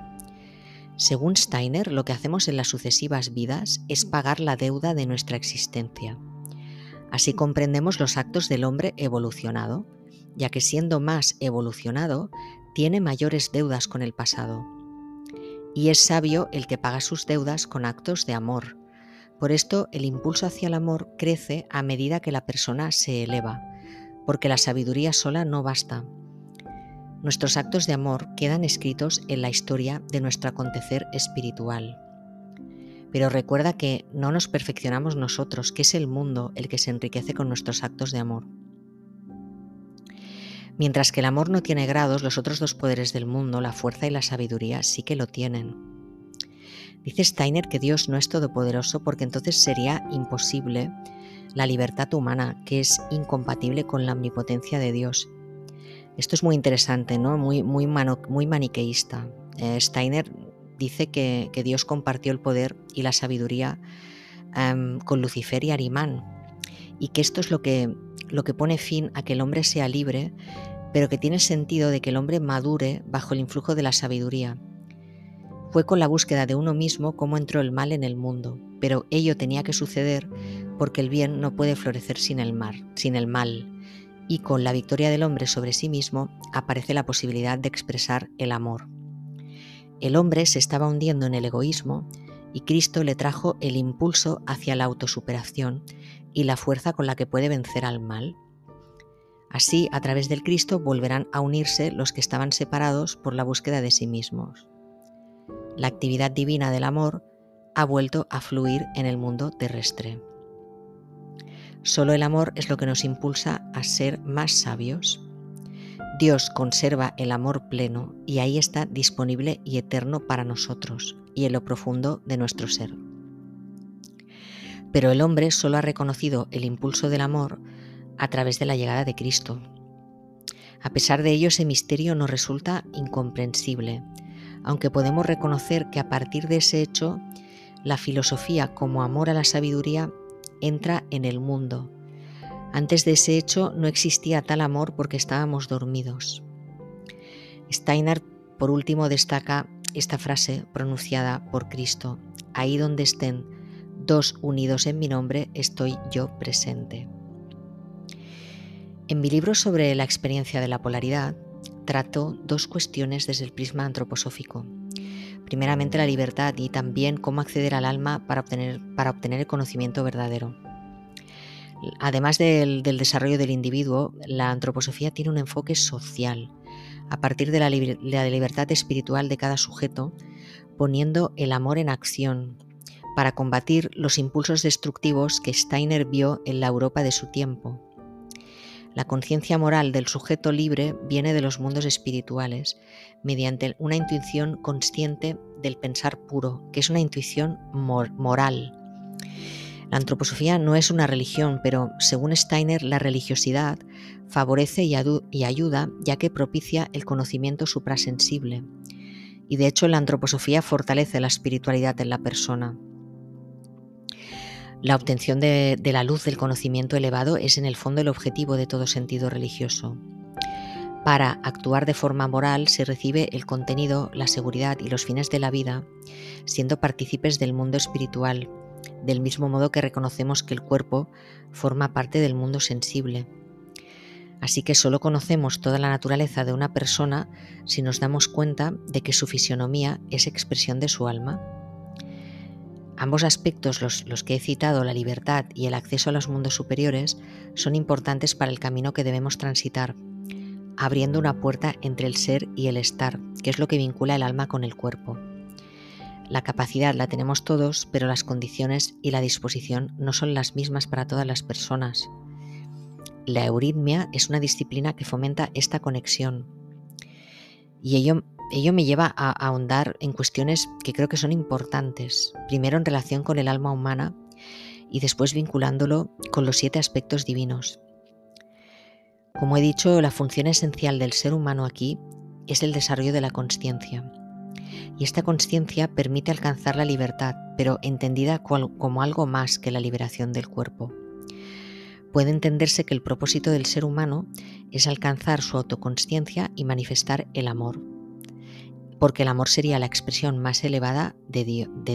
Speaker 1: Según Steiner, lo que hacemos en las sucesivas vidas es pagar la deuda de nuestra existencia. Así comprendemos los actos del hombre evolucionado, ya que siendo más evolucionado, tiene mayores deudas con el pasado. Y es sabio el que paga sus deudas con actos de amor. Por esto el impulso hacia el amor crece a medida que la persona se eleva, porque la sabiduría sola no basta, Nuestros actos de amor quedan escritos en la historia de nuestro acontecer espiritual. Pero recuerda que no nos perfeccionamos nosotros, que es el mundo el que se enriquece con nuestros actos de amor. Mientras que el amor no tiene grados, los otros dos poderes del mundo, la fuerza y la sabiduría, sí que lo tienen. Dice Steiner que Dios no es todopoderoso porque entonces sería imposible la libertad humana, que es incompatible con la omnipotencia de Dios. Esto es muy interesante, ¿no? muy, muy, maniqueísta. Eh, Steiner dice que, Dios compartió el poder y la sabiduría em, con Lucifer y Arimán y que esto es lo que, lo que pone fin a que el hombre sea libre, pero que tiene sentido de que el hombre madure bajo el influjo de la sabiduría. Fue con la búsqueda de uno mismo como entró el mal en el mundo, pero ello tenía que suceder porque el bien no puede florecer sin el, mar, sin el mal y con la victoria del hombre sobre sí mismo aparece la posibilidad de expresar el amor. El hombre se estaba hundiendo en el egoísmo y Cristo le trajo el impulso hacia la autosuperación y la fuerza con la que puede vencer al mal. Así, a través del Cristo volverán a unirse los que estaban separados por la búsqueda de sí mismos. La actividad divina del amor ha vuelto a fluir en el mundo terrestre. Solo el amor es lo que nos impulsa a ser más sabios. Dios conserva el amor pleno y ahí está disponible y eterno para nosotros y en lo profundo de nuestro ser. Pero el hombre solo ha reconocido el impulso del amor a través de la llegada de Cristo. A pesar de ello, ese misterio nos resulta incomprensible, aunque podemos reconocer que a partir de ese hecho, la filosofía como amor a la sabiduría entra en el mundo. Antes de ese hecho no existía tal amor porque estábamos dormidos. Steiner, por último, destaca esta frase pronunciada por Cristo, ahí donde estén dos unidos en mi nombre, estoy yo presente. En mi libro sobre la experiencia de la polaridad, trato dos cuestiones desde el prisma antroposófico primeramente la libertad y también cómo acceder al alma para obtener, para obtener el conocimiento verdadero. Además del, desarrollo del individuo, la antroposofía tiene un enfoque social, a partir de la, la libertad espiritual de cada sujeto, poniendo el amor en acción para combatir los impulsos destructivos que Steiner vio en la Europa de su tiempo. La conciencia moral del sujeto libre viene de los mundos espirituales, mediante una intuición consciente del pensar puro, que es una intuición moral. La antroposofía no es una religión, pero según Steiner, la religiosidad favorece y, y ayuda ya que propicia el conocimiento suprasensible. Y de hecho la antroposofía fortalece la espiritualidad en la persona. La obtención de, la luz del conocimiento elevado es en el fondo el objetivo de todo sentido religioso. Para actuar de forma moral se recibe el contenido, la seguridad y los fines de la vida, siendo partícipes del mundo espiritual, del mismo modo que reconocemos que el cuerpo forma parte del mundo sensible. Así que solo conocemos toda la naturaleza de una persona si nos damos cuenta de que su fisionomía es expresión de su alma. Ambos aspectos, los, que he citado, la libertad y el acceso a los mundos superiores, son importantes para el camino que debemos transitar, abriendo una puerta entre el ser y el estar, que es lo que vincula el alma con el cuerpo. La capacidad la tenemos todos, pero las condiciones y la disposición no son las mismas para todas las personas. La euritmia es una disciplina que fomenta esta conexión. Y ello Ello me lleva a ahondar en cuestiones que creo que son importantes, primero en relación con el alma humana y después vinculándolo con los siete aspectos divinos. Como he dicho, la función esencial del ser humano aquí es el desarrollo de la conciencia. Y esta conciencia permite alcanzar la libertad, pero entendida como algo más que la liberación del cuerpo. Puede entenderse que el propósito del ser humano es alcanzar su autoconsciencia y manifestar el amor, porque el amor sería la expresión más elevada de,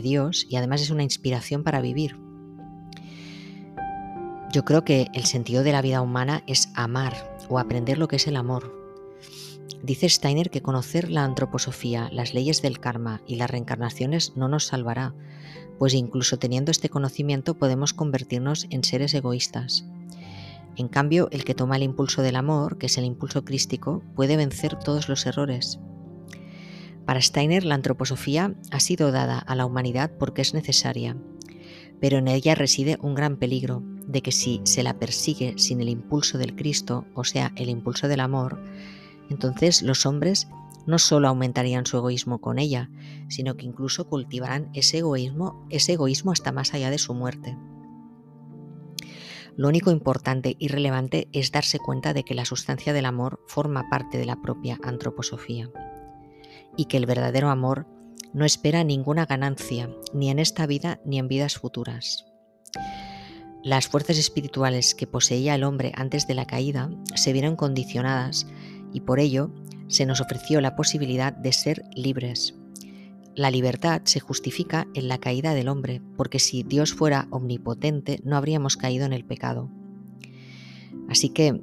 Speaker 1: Dios y además es una inspiración para vivir. Yo creo que el sentido de la vida humana es amar o aprender lo que es el amor. Dice Steiner que conocer la antroposofía, las leyes del karma y las reencarnaciones no nos salvará, pues incluso teniendo este conocimiento podemos convertirnos en seres egoístas. En cambio, el que toma el impulso del amor, que es el impulso crístico, puede vencer todos los errores. Para Steiner, la antroposofía ha sido dada a la humanidad porque es necesaria, pero en ella reside un gran peligro de que si se la persigue sin el impulso del Cristo, o sea, el impulso del amor, entonces los hombres no solo aumentarían su egoísmo con ella, sino que incluso cultivarán ese egoísmo, ese egoísmo hasta más allá de su muerte. Lo único importante y relevante es darse cuenta de que la sustancia del amor forma parte de la propia antroposofía y que el verdadero amor no espera ninguna ganancia, ni en esta vida ni en vidas futuras. Las fuerzas espirituales que poseía el hombre antes de la caída se vieron condicionadas y por ello se nos ofreció la posibilidad de ser libres. La libertad se justifica en la caída del hombre, porque si Dios fuera omnipotente no habríamos caído en el pecado. Así que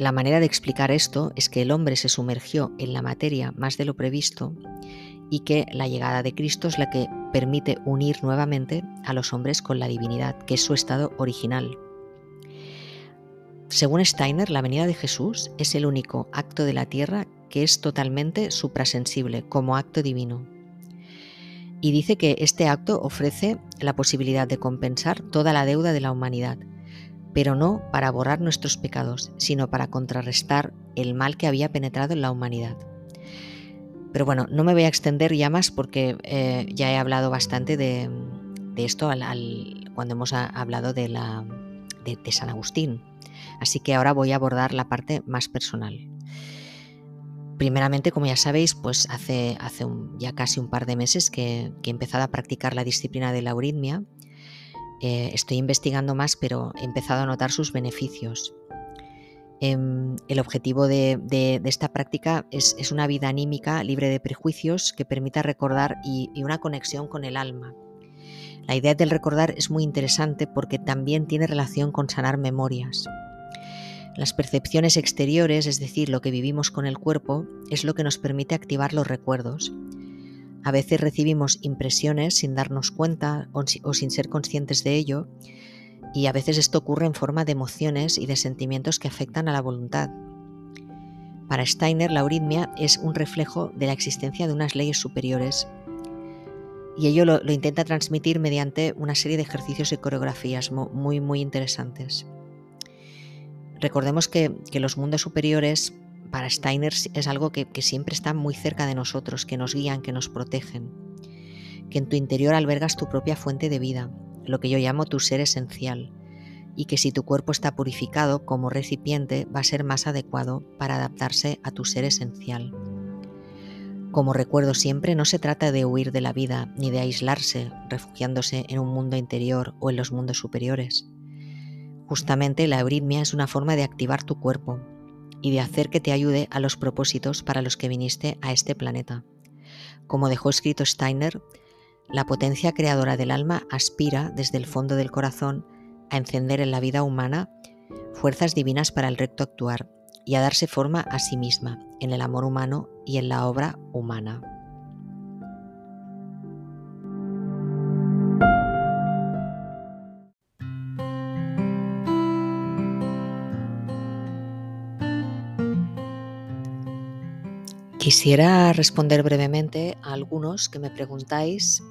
Speaker 1: la manera de explicar esto es que el hombre se sumergió en la materia más de lo previsto y que la llegada de Cristo es la que permite unir nuevamente a los hombres con la divinidad, que es su estado original. Según Steiner, la venida de Jesús es el único acto de la tierra que es totalmente suprasensible, como acto divino. Y dice que este acto ofrece la posibilidad de compensar toda la deuda de la humanidad, pero no para borrar nuestros pecados, sino para contrarrestar el mal que había penetrado en la humanidad. Pero bueno, no me voy a extender ya más porque eh, ya he hablado bastante de, esto cuando hemos hablado de, la, de, San Agustín. Así que ahora voy a abordar la parte más personal. Primeramente, como ya sabéis, pues hace, hace ya casi un par de meses que, que he empezado a practicar la disciplina de la euritmia eh, estoy investigando más, pero he empezado a notar sus beneficios. Em, el objetivo de, esta práctica es, una vida anímica libre de prejuicios que permita recordar y, una conexión con el alma. La idea del recordar es muy interesante porque también tiene relación con sanar memorias. Las percepciones exteriores, es decir, lo que vivimos con el cuerpo, es lo que nos permite activar los recuerdos a veces recibimos impresiones sin darnos cuenta o sin ser conscientes de ello y a veces esto ocurre en forma de emociones y de sentimientos que afectan a la voluntad. Para Steiner, la euritmia es un reflejo de la existencia de unas leyes superiores y ello lo, lo intenta transmitir mediante una serie de ejercicios y coreografías muy, muy interesantes. Recordemos que, los mundos superiores para Steiner es algo que, siempre está muy cerca de nosotros, que nos guían, que nos protegen, que en tu interior albergas tu propia fuente de vida, lo que yo llamo tu ser esencial, y que si tu cuerpo está purificado como recipiente va a ser más adecuado para adaptarse a tu ser esencial. Como recuerdo siempre, no se trata de huir de la vida ni de aislarse, refugiándose en un mundo interior o en los mundos superiores. Justamente la euritmia es una forma de activar tu cuerpo y de hacer que te ayude a los propósitos para los que viniste a este planeta. Como dejó escrito Steiner, la potencia creadora del alma aspira desde el fondo del corazón a encender en la vida humana fuerzas divinas para el recto actuar y a darse forma a sí misma en el amor humano y en la obra humana. Quisiera responder brevemente a algunos que me preguntáis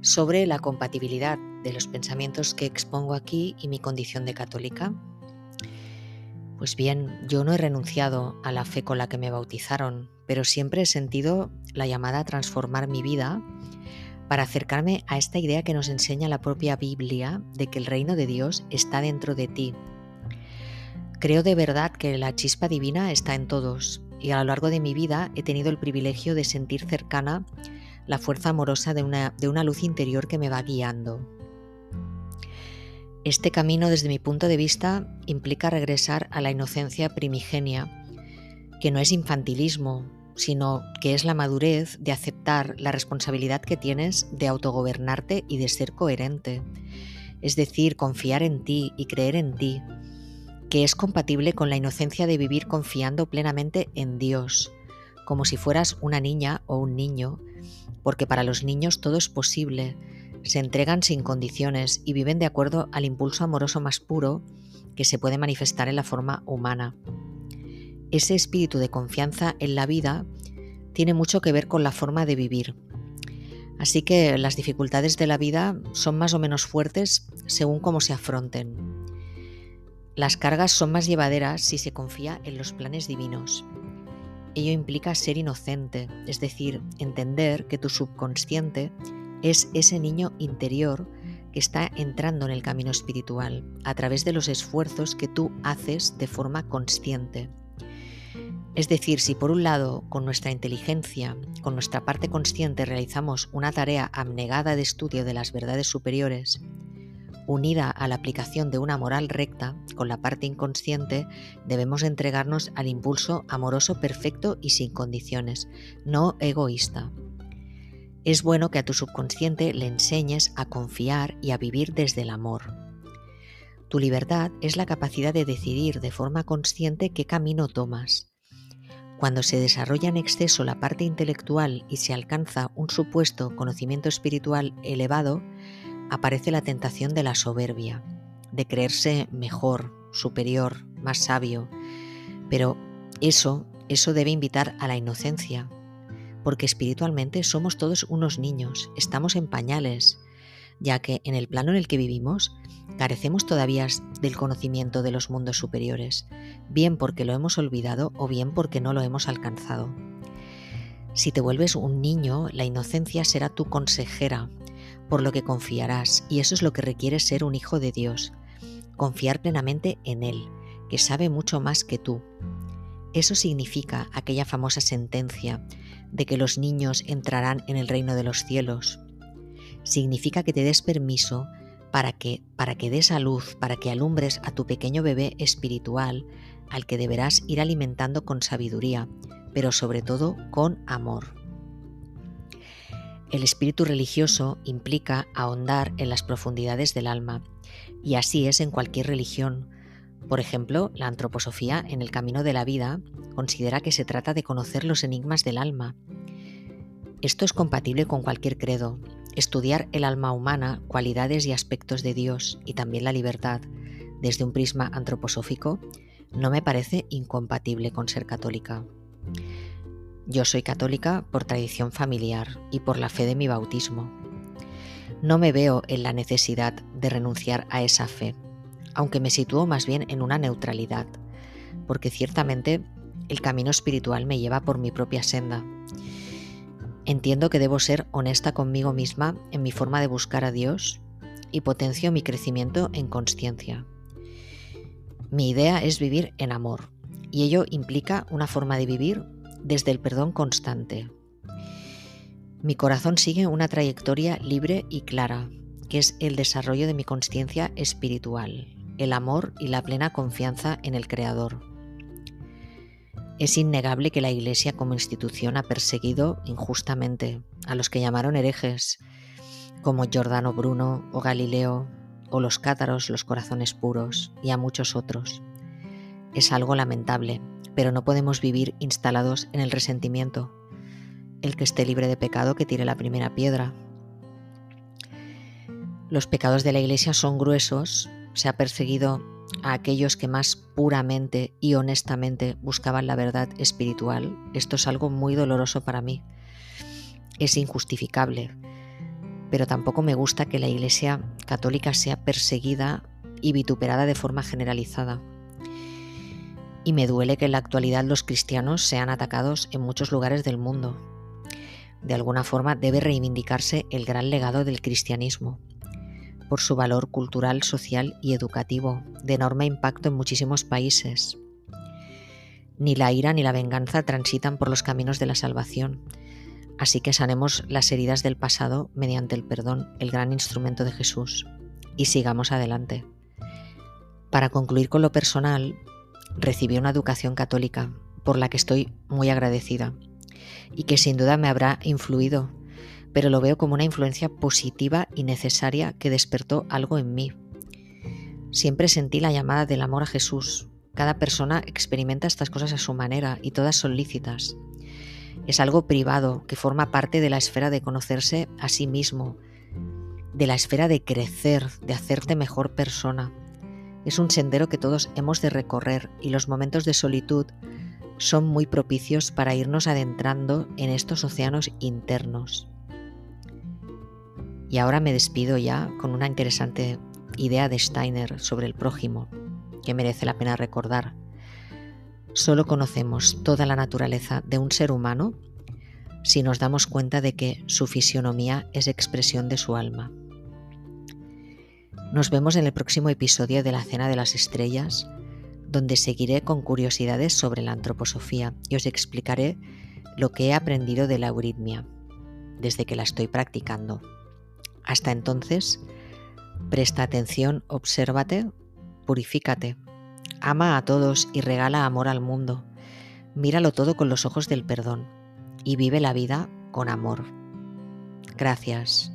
Speaker 1: sobre la compatibilidad de los pensamientos que expongo aquí y mi condición de católica. Pues bien, yo no he renunciado a la fe con la que me bautizaron, pero siempre he sentido la llamada a transformar mi vida para acercarme a esta idea que nos enseña la propia Biblia de que el reino de Dios está dentro de ti. Creo de verdad que la chispa divina está en todos y a lo largo de mi vida he tenido el privilegio de sentir cercana la fuerza amorosa de una, de una luz interior que me va guiando. Este camino, desde mi punto de vista, implica regresar a la inocencia primigenia, que no es infantilismo, sino que es la madurez de aceptar la responsabilidad que tienes de autogobernarte y de ser coherente. Es decir, confiar en ti y creer en ti, que es compatible con la inocencia de vivir confiando plenamente en Dios, como si fueras una niña o un niño, porque para los niños todo es posible, se entregan sin condiciones y viven de acuerdo al impulso amoroso más puro que se puede manifestar en la forma humana. Ese espíritu de confianza en la vida tiene mucho que ver con la forma de vivir. Así que las dificultades de la vida son más o menos fuertes según cómo se afronten. Las cargas son más llevaderas si se confía en los planes divinos. Ello implica ser inocente, es decir, entender que tu subconsciente es ese niño interior que está entrando en el camino espiritual a través de los esfuerzos que tú haces de forma consciente. Es decir, si por un lado con nuestra inteligencia, con nuestra parte consciente realizamos una tarea abnegada de estudio de las verdades superiores, unida a la aplicación de una moral recta, con la parte inconsciente debemos entregarnos al impulso amoroso perfecto y sin condiciones, no egoísta. Es bueno que a tu subconsciente le enseñes a confiar y a vivir desde el amor. Tu libertad es la capacidad de decidir de forma consciente qué camino tomas. Cuando se desarrolla en exceso la parte intelectual y se alcanza un supuesto conocimiento espiritual elevado, aparece la tentación de la soberbia, de creerse mejor, superior, más sabio. Pero eso, eso debe invitar a la inocencia, porque espiritualmente somos todos unos niños, estamos en pañales, ya que en el plano en el que vivimos carecemos todavía del conocimiento de los mundos superiores, bien porque lo hemos olvidado o bien porque no lo hemos alcanzado. Si te vuelves un niño, la inocencia será tu consejera, por lo que confiarás, y eso es lo que requiere ser un hijo de Dios, confiar plenamente en Él, que sabe mucho más que tú. Eso significa aquella famosa sentencia de que los niños entrarán en el reino de los cielos. Significa que te des permiso para que, para que des a luz, para que alumbres a tu pequeño bebé espiritual, al que deberás ir alimentando con sabiduría, pero sobre todo con amor. El espíritu religioso implica ahondar en las profundidades del alma, y así es en cualquier religión, por ejemplo, la antroposofía en el camino de la vida considera que se trata de conocer los enigmas del alma. Esto es compatible con cualquier credo. Estudiar el alma humana, cualidades y aspectos de Dios y también la libertad desde un prisma antroposófico no me parece incompatible con ser católica. Yo soy católica por tradición familiar y por la fe de mi bautismo. No me veo en la necesidad de renunciar a esa fe aunque me sitúo más bien en una neutralidad, porque ciertamente el camino espiritual me lleva por mi propia senda. Entiendo que debo ser honesta conmigo misma en mi forma de buscar a Dios y potencio mi crecimiento en conciencia. Mi idea es vivir en amor, y ello implica una forma de vivir desde el perdón constante. Mi corazón sigue una trayectoria libre y clara, que es el desarrollo de mi conciencia espiritual, el amor y la plena confianza en el Creador. Es innegable que la Iglesia como institución ha perseguido injustamente a los que llamaron herejes, como Giordano Bruno o Galileo, o los cátaros, los corazones puros, y a muchos otros. Es algo lamentable, pero no podemos vivir instalados en el resentimiento. El que esté libre de pecado que tire la primera piedra. Los pecados de la Iglesia son gruesos, se ha perseguido a aquellos que más puramente y honestamente buscaban la verdad espiritual. Esto es algo muy doloroso para mí. Es injustificable, pero tampoco me gusta que la Iglesia católica sea perseguida y vituperada de forma generalizada. Y me duele que en la actualidad los cristianos sean atacados en muchos lugares del mundo. De alguna forma debe reivindicarse el gran legado del cristianismo, por su valor cultural, social y educativo, de enorme impacto en muchísimos países. Ni la ira ni la venganza transitan por los caminos de la salvación, así que sanemos las heridas del pasado mediante el perdón, el gran instrumento de Jesús, y sigamos adelante. Para concluir con lo personal, recibí una educación católica por la que estoy muy agradecida y que sin duda me habrá influido pero lo veo como una influencia positiva y necesaria que despertó algo en mí. Siempre sentí la llamada del amor a Jesús. Cada persona experimenta estas cosas a su manera y todas son lícitas. Es algo privado que forma parte de la esfera de conocerse a sí mismo, de la esfera de crecer, de hacerte mejor persona. Es un sendero que todos hemos de recorrer y los momentos de solitud son muy propicios para irnos adentrando en estos océanos internos. Y ahora me despido ya con una interesante idea de Steiner sobre el prójimo, que merece la pena recordar. Solo conocemos toda la naturaleza de un ser humano si nos damos cuenta de que su fisionomía es expresión de su alma. Nos vemos en el próximo episodio de la Cena de las Estrellas, donde seguiré con curiosidades sobre la antroposofía y os explicaré lo que he aprendido de la euritmia desde que la estoy practicando. Hasta entonces, presta atención, obsérvate, purifícate, ama a todos y regala amor al mundo. Míralo todo con los ojos del perdón y vive la vida con amor. Gracias.